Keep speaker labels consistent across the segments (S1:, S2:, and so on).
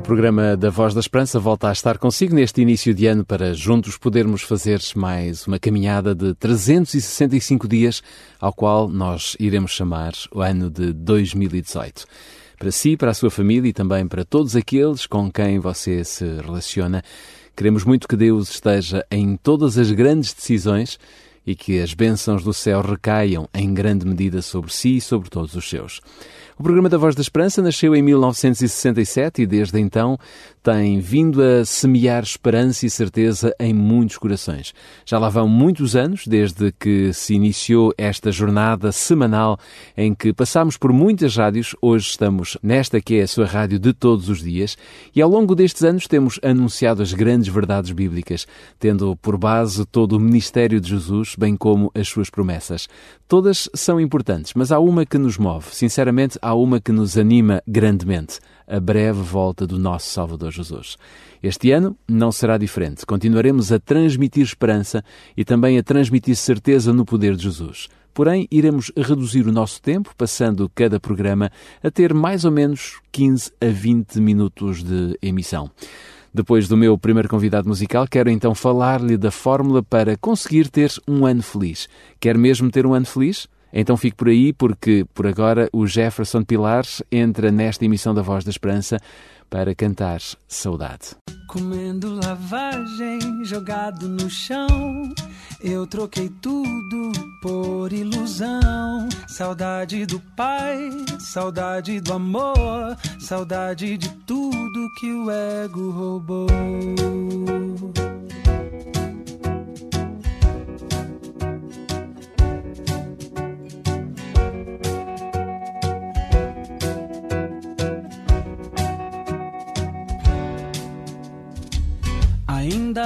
S1: O programa da Voz da Esperança volta a estar consigo neste início de ano para juntos podermos fazer mais uma caminhada de 365 dias, ao qual nós iremos chamar o ano de 2018. Para si, para a sua família e também para todos aqueles com quem você se relaciona, queremos muito que Deus esteja em todas as grandes decisões e que as bênçãos do céu recaiam em grande medida sobre si e sobre todos os seus. O programa da Voz da Esperança nasceu em 1967 e desde então tem vindo a semear esperança e certeza em muitos corações. Já lá vão muitos anos desde que se iniciou esta jornada semanal em que passamos por muitas rádios. Hoje estamos nesta que é a sua rádio de todos os dias e ao longo destes anos temos anunciado as grandes verdades bíblicas, tendo por base todo o ministério de Jesus, bem como as suas promessas. Todas são importantes, mas há uma que nos move. Sinceramente, há uma que nos anima grandemente: a breve volta do nosso Salvador Jesus. Este ano não será diferente. Continuaremos a transmitir esperança e também a transmitir certeza no poder de Jesus. Porém, iremos reduzir o nosso tempo, passando cada programa a ter mais ou menos 15 a 20 minutos de emissão. Depois do meu primeiro convidado musical, quero então falar-lhe da fórmula para conseguir ter um ano feliz. Quer mesmo ter um ano feliz? Então fique por aí, porque por agora o Jefferson Pilares entra nesta emissão da Voz da Esperança para cantar Saudade.
S2: Comendo lavagem jogado no chão, eu troquei tudo por ilusão. Saudade do pai, saudade do amor, saudade de tudo que o ego roubou.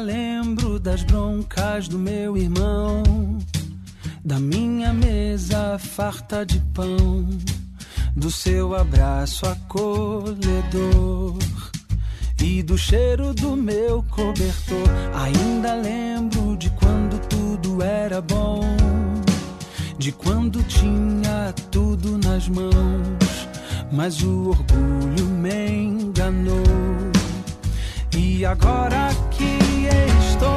S2: Lembro das broncas do meu irmão, da minha mesa farta de pão, do seu abraço acolhedor e do cheiro do meu cobertor. Ainda lembro de quando tudo era bom, de quando tinha tudo nas mãos, mas o orgulho me enganou. E agora que estou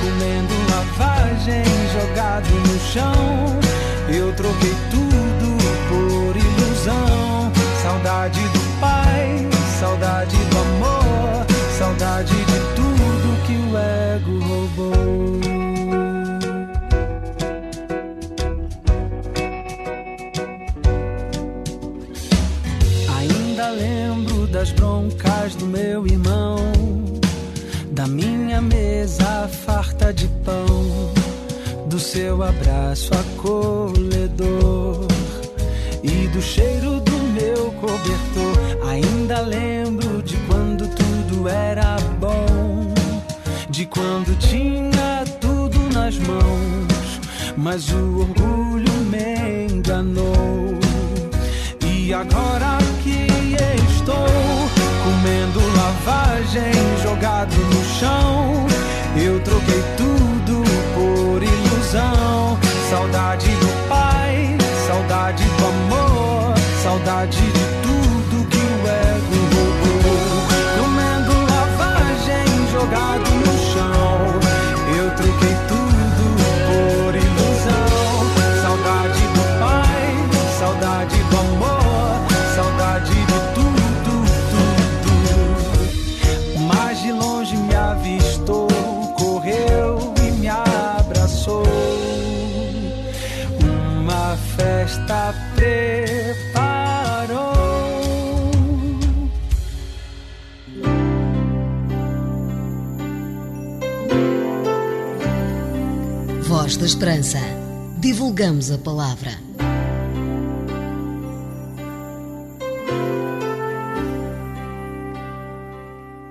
S2: comendo lavagem jogado no chão, eu troquei tudo por ilusão. Saudade do pai, saudade do amor, quando tinha tudo nas mãos, mas o orgulho me enganou. E agora que estou comendo lavagem jogado no chão, eu troquei tudo por ilusão. Saudade do pai, saudade do amor, saudade de
S3: Voz da Esperança. Divulgamos a palavra.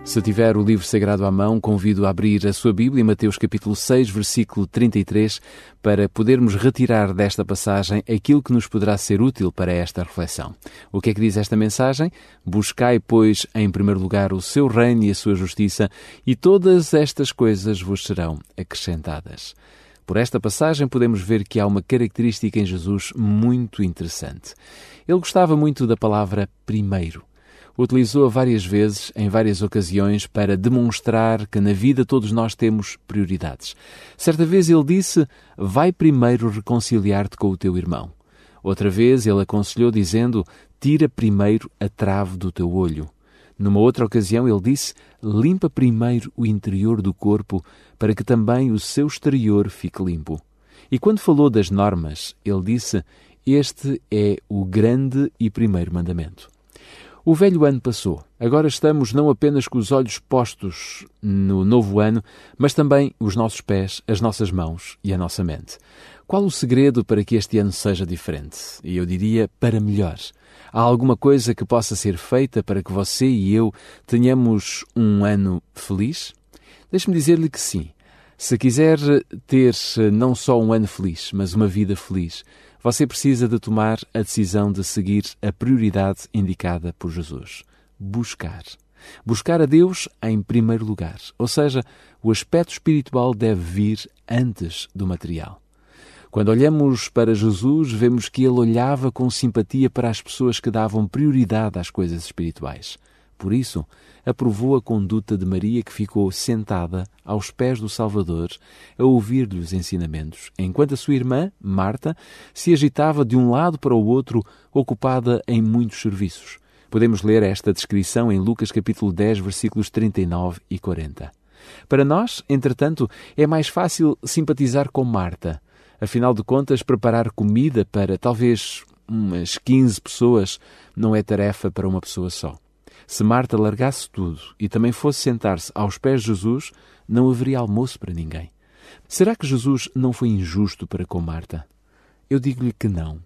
S1: Se tiver o livro sagrado à mão, convido a abrir a sua Bíblia, Mateus capítulo 6, versículo 33, para podermos retirar desta passagem aquilo que nos poderá ser útil para esta reflexão. O que é que diz esta mensagem? Buscai, pois, em primeiro lugar o seu reino e a sua justiça, e todas estas coisas vos serão acrescentadas. Por esta passagem podemos ver que há uma característica em Jesus muito interessante. Ele gostava muito da palavra primeiro. utilizou-a várias vezes, em várias ocasiões, para demonstrar que na vida todos nós temos prioridades. Certa vez ele disse: Vai primeiro reconciliar-te com o teu irmão. Outra vez ele aconselhou, dizendo: Tira primeiro a trave do teu olho. Numa outra ocasião, ele disse: Limpa primeiro o interior do corpo, para que também o seu exterior fique limpo. E quando falou das normas, ele disse: Este é o grande e primeiro mandamento. O velho ano passou. Agora estamos não apenas com os olhos postos no novo ano, mas também os nossos pés, as nossas mãos e a nossa mente. Qual o segredo para que este ano seja diferente? E eu diria para melhor. Há alguma coisa que possa ser feita para que você e eu tenhamos um ano feliz? Deixe-me dizer-lhe que sim. Se quiser ter não só um ano feliz, mas uma vida feliz, você precisa de tomar a decisão de seguir a prioridade indicada por Jesus: buscar. Buscar a Deus em primeiro lugar, ou seja, o aspecto espiritual deve vir antes do material. Quando olhamos para Jesus, vemos que ele olhava com simpatia para as pessoas que davam prioridade às coisas espirituais. Por isso, aprovou a conduta de Maria, que ficou sentada aos pés do Salvador a ouvir-lhe os ensinamentos, enquanto a sua irmã, Marta, se agitava de um lado para o outro, ocupada em muitos serviços. Podemos ler esta descrição em Lucas capítulo 10, versículos 39 e 40. Para nós, entretanto, é mais fácil simpatizar com Marta. Afinal de contas, preparar comida para talvez umas 15 pessoas não é tarefa para uma pessoa só. Se Marta largasse tudo e também fosse sentar-se aos pés de Jesus, não haveria almoço para ninguém. Será que Jesus não foi injusto para com Marta? Eu digo-lhe que não.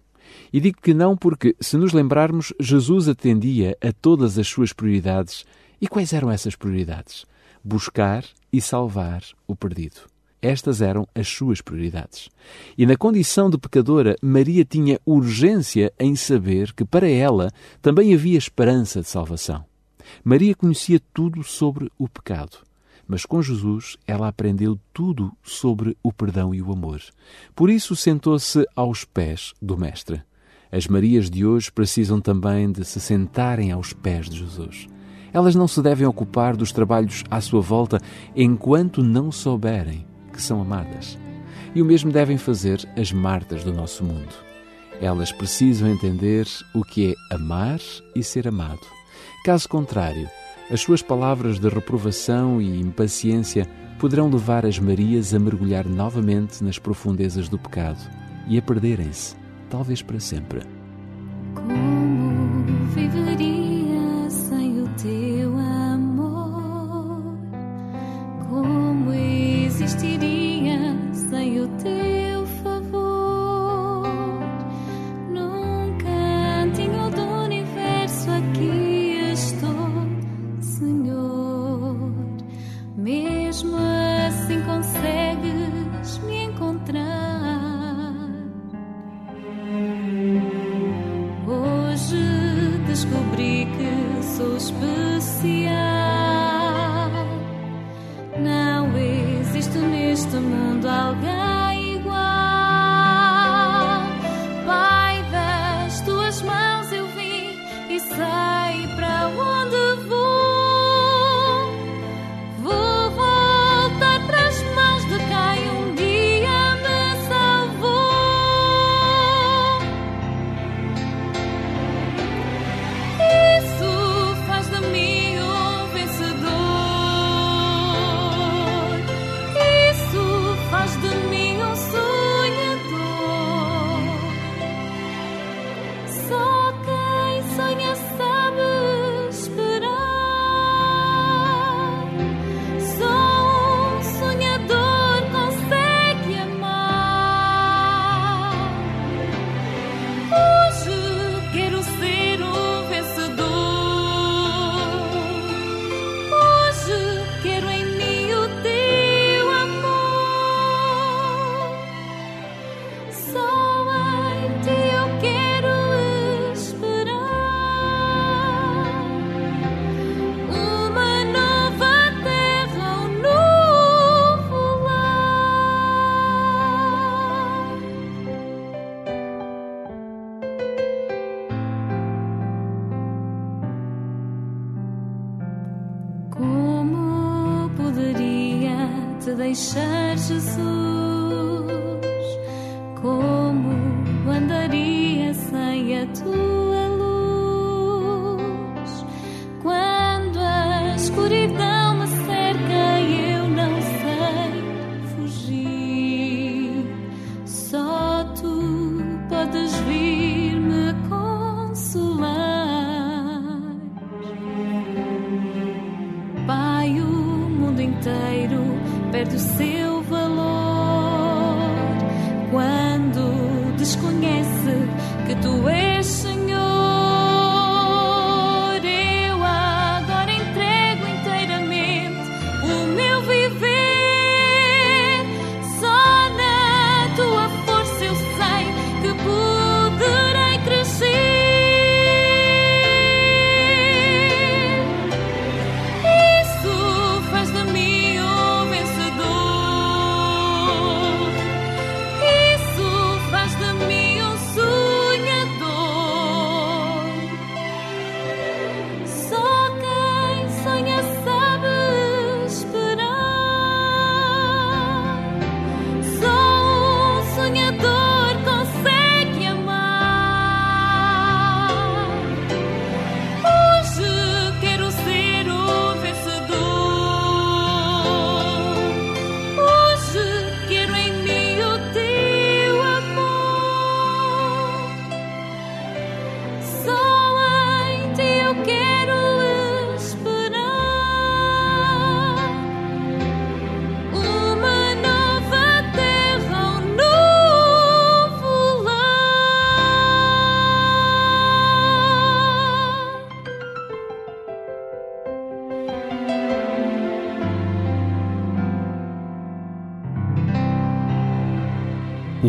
S1: E digo que não porque, se nos lembrarmos, Jesus atendia a todas as suas prioridades. E quais eram essas prioridades? Buscar e salvar o perdido. Estas eram as suas prioridades. E na condição de pecadora, Maria tinha urgência em saber que para ela também havia esperança de salvação. Maria conhecia tudo sobre o pecado, mas com Jesus ela aprendeu tudo sobre o perdão e o amor. Por isso sentou-se aos pés do Mestre. As Marias de hoje precisam também de se sentarem aos pés de Jesus. Elas não se devem ocupar dos trabalhos à sua volta enquanto não souberem que são amadas. E o mesmo devem fazer as Martas do nosso mundo. Elas precisam entender o que é amar e ser amado. Caso contrário, as suas palavras de reprovação e impaciência poderão levar as Marias a mergulhar novamente nas profundezas do pecado e a perderem-se, talvez para sempre.
S4: descobri que sou especial.
S5: Te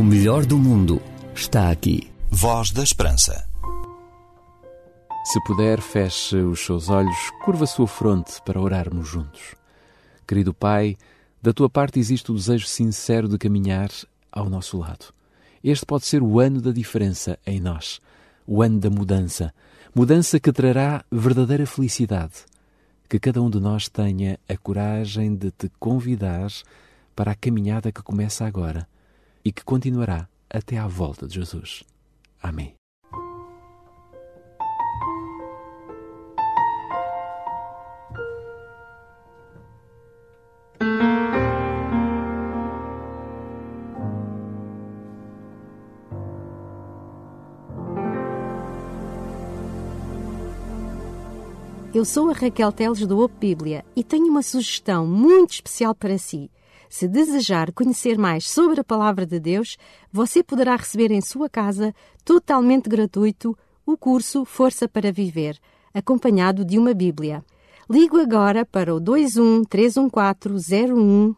S5: melhor do mundo está aqui.
S6: Voz da Esperança.
S1: Se puder, feche os seus olhos, curva a sua fronte para orarmos juntos. Querido Pai, da tua parte existe o desejo sincero de caminhar ao nosso lado. Este pode ser o ano da diferença em nós, o ano da mudança, mudança que trará verdadeira felicidade. Que cada um de nós tenha a coragem de te convidar para a caminhada que começa agora e que continuará até à volta de Jesus. Amém.
S7: Eu sou a Raquel Teles do Op Bíblia e tenho uma sugestão muito especial para si. Se desejar conhecer mais sobre a Palavra de Deus, você poderá receber em sua casa, totalmente gratuito, o curso Força para Viver, acompanhado de uma Bíblia. Ligo agora para o 21 314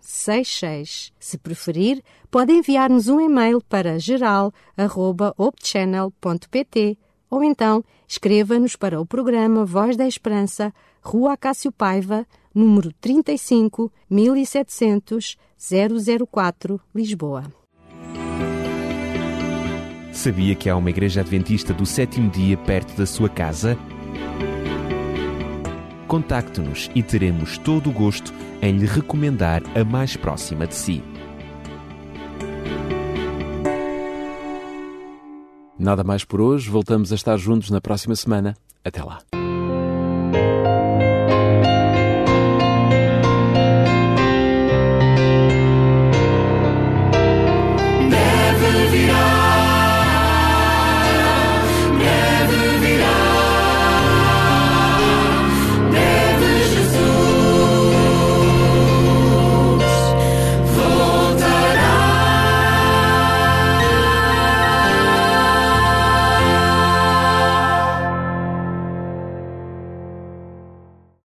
S7: 0166. Se preferir, pode enviar-nos um e-mail para geral.opchannel.pt ou então escreva-nos para o programa Voz da Esperança, Rua Acácio Paiva, número 35 1700 004, Lisboa.
S8: Sabia que há uma igreja adventista do sétimo dia perto da sua casa? Contacte-nos e teremos todo o gosto em lhe recomendar a mais próxima de si.
S1: Nada mais por hoje, voltamos a estar juntos na próxima semana. Até lá.